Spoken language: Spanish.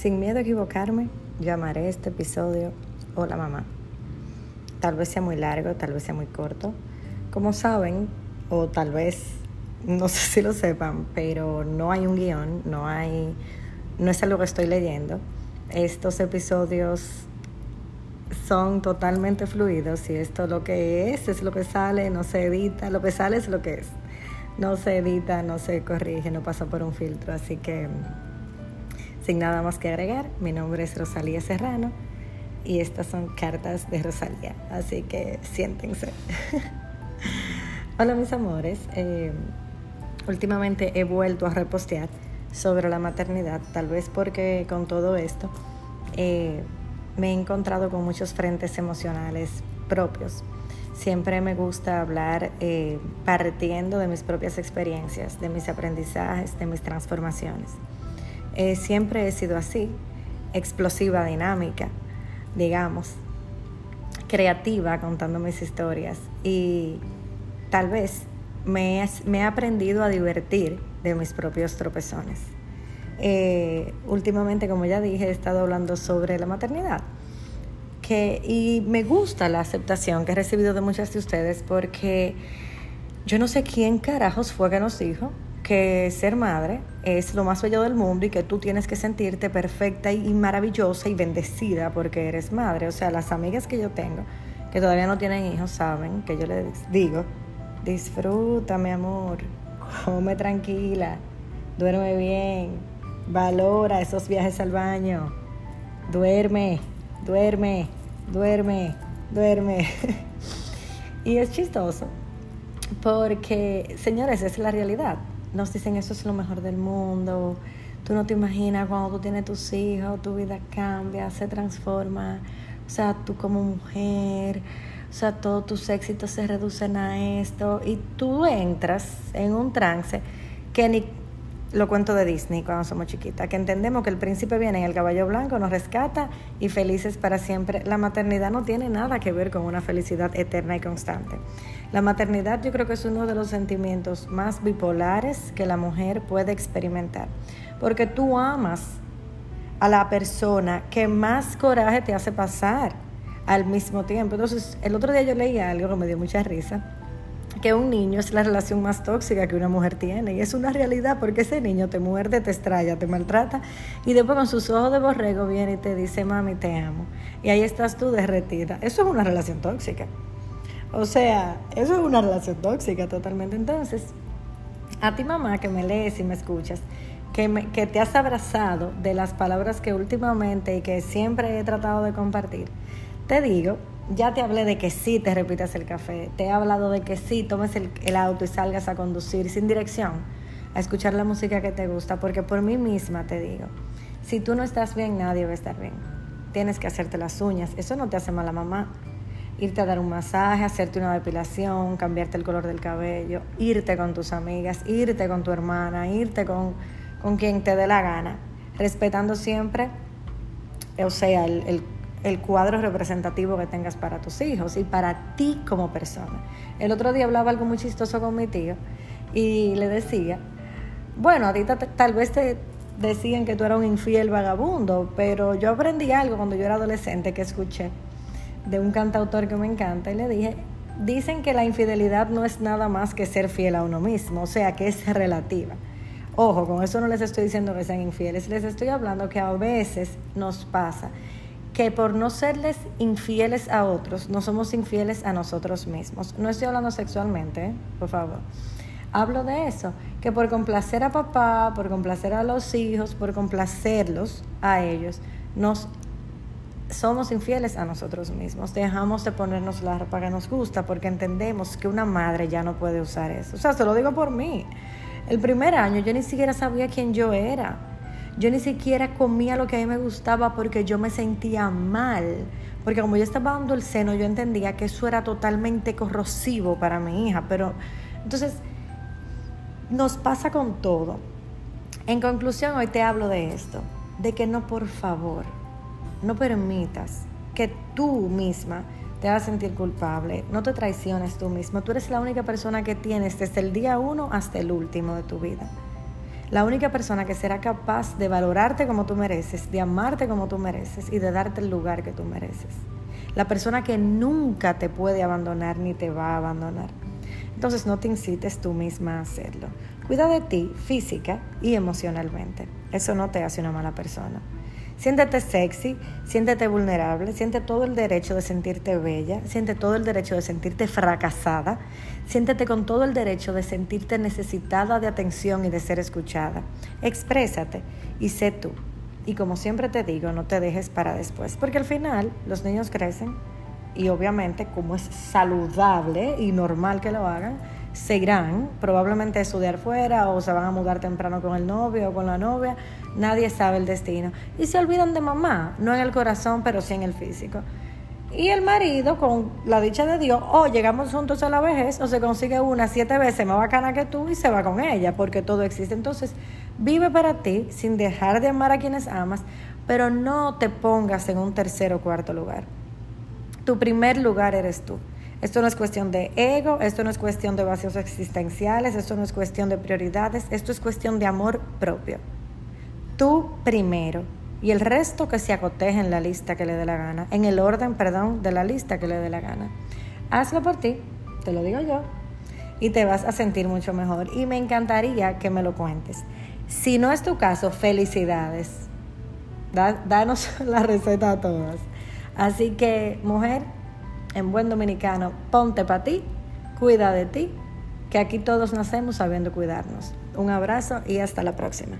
Sin miedo a equivocarme, llamaré este episodio Hola mamá. Tal vez sea muy largo, tal vez sea muy corto. Como saben, o tal vez, no sé si lo sepan, pero no hay un guion, no hay, no es algo que estoy leyendo. Estos episodios son totalmente fluidos y esto lo que es, es lo que sale, no se edita, lo que sale es lo que es. No se edita, no se corrige, no pasa por un filtro, así que sin nada más que agregar, mi nombre es Rosalía Serrano y estas son cartas de Rosalía, así que siéntense. Hola mis amores, eh, últimamente he vuelto a repostear sobre la maternidad, tal vez porque con todo esto eh, me he encontrado con muchos frentes emocionales propios. Siempre me gusta hablar eh, partiendo de mis propias experiencias, de mis aprendizajes, de mis transformaciones. Eh, siempre he sido así, explosiva, dinámica, digamos, creativa contando mis historias y tal vez me, he aprendido a divertir de mis propios tropezones. Eh, últimamente, como ya dije, he estado hablando sobre la maternidad. Que, y me gusta la aceptación que he recibido de muchas de ustedes porque yo no sé quién carajos fue que nos dijo que ser madre es lo más bello del mundo y que tú tienes que sentirte perfecta y maravillosa y bendecida porque eres madre. O sea, las amigas que yo tengo que todavía no tienen hijos saben que yo les digo, disfruta mi amor, come tranquila, duerme bien, valora esos viajes al baño, duerme, duerme, duerme, duerme. y es chistoso porque, señores, es la realidad nos dicen eso es lo mejor del mundo. Tú no te imaginas cuando tú tienes tus hijos, tu vida cambia, se transforma. O sea, tú como mujer, o sea, todos tus éxitos se reducen a esto y tú entras en un trance que ni lo cuento de Disney cuando somos chiquitas, que entendemos que el príncipe viene en el caballo blanco, nos rescata y felices para siempre. La maternidad no tiene nada que ver con una felicidad eterna y constante. La maternidad yo creo que es uno de los sentimientos más bipolares que la mujer puede experimentar, porque tú amas a la persona que más coraje te hace pasar al mismo tiempo. Entonces, el otro día yo leí algo que me dio mucha risa que un niño es la relación más tóxica que una mujer tiene. Y es una realidad porque ese niño te muerde, te estrella, te maltrata y después con sus ojos de borrego viene y te dice, mami, te amo. Y ahí estás tú derretida. Eso es una relación tóxica. O sea, eso es una relación tóxica totalmente. Entonces, a ti mamá que me lees y me escuchas, que, me, que te has abrazado de las palabras que últimamente y que siempre he tratado de compartir, te digo ya te hablé de que sí te repitas el café, te he hablado de que sí tomes el, el, auto y salgas a conducir sin dirección, a escuchar la música que te gusta, porque por mí misma te digo, si tú no estás bien, nadie va a estar bien. Tienes que hacerte las uñas, eso no te hace mal a mamá. Irte a dar un masaje, hacerte una depilación, cambiarte el color del cabello, irte con tus amigas, irte con tu hermana, irte con, con quien te dé la gana, respetando siempre, o sea, el, el el cuadro representativo que tengas para tus hijos y para ti como persona. El otro día hablaba algo muy chistoso con mi tío y le decía, bueno, a ti tal vez te decían que tú eras un infiel vagabundo, pero yo aprendí algo cuando yo era adolescente que escuché de un cantautor que me encanta y le dije, dicen que la infidelidad no es nada más que ser fiel a uno mismo, o sea, que es relativa. Ojo, con eso no les estoy diciendo que sean infieles, les estoy hablando que a veces nos pasa que por no serles infieles a otros, no somos infieles a nosotros mismos. No estoy hablando sexualmente, ¿eh? por favor. Hablo de eso, que por complacer a papá, por complacer a los hijos, por complacerlos a ellos, nos somos infieles a nosotros mismos. Dejamos de ponernos la ropa que nos gusta porque entendemos que una madre ya no puede usar eso. O sea, se lo digo por mí. El primer año yo ni siquiera sabía quién yo era yo ni siquiera comía lo que a mí me gustaba porque yo me sentía mal. Porque como yo estaba dando el seno, yo entendía que eso era totalmente corrosivo para mi hija. Pero entonces, nos pasa con todo. En conclusión, hoy te hablo de esto. De que no, por favor, no permitas que tú misma te hagas sentir culpable. No te traiciones tú misma. Tú eres la única persona que tienes desde el día uno hasta el último de tu vida. La única persona que será capaz de valorarte como tú mereces, de amarte como tú mereces y de darte el lugar que tú mereces. La persona que nunca te puede abandonar ni te va a abandonar. Entonces no te incites tú misma a hacerlo. Cuida de ti física y emocionalmente. Eso no te hace una mala persona. Siéntete sexy, siéntete vulnerable, siente todo el derecho de sentirte bella, siente todo el derecho de sentirte fracasada, siéntete con todo el derecho de sentirte necesitada de atención y de ser escuchada. Exprésate y sé tú. Y como siempre te digo, no te dejes para después, porque al final los niños crecen y obviamente como es saludable y normal que lo hagan, se irán probablemente a estudiar fuera o se van a mudar temprano con el novio o con la novia. Nadie sabe el destino. Y se olvidan de mamá, no en el corazón, pero sí en el físico. Y el marido, con la dicha de Dios, o llegamos juntos a la vejez, o se consigue una siete veces más bacana que tú y se va con ella, porque todo existe. Entonces, vive para ti sin dejar de amar a quienes amas, pero no te pongas en un tercer o cuarto lugar. Tu primer lugar eres tú. Esto no es cuestión de ego, esto no es cuestión de vacíos existenciales, esto no es cuestión de prioridades, esto es cuestión de amor propio. Tú primero y el resto que se acoteje en la lista que le dé la gana, en el orden, perdón, de la lista que le dé la gana. Hazlo por ti, te lo digo yo, y te vas a sentir mucho mejor. Y me encantaría que me lo cuentes. Si no es tu caso, felicidades. danos la receta a todas. Así que, mujer, en buen dominicano, ponte para ti, cuida de ti, que aquí todos nacemos sabiendo cuidarnos. Un abrazo y hasta la próxima.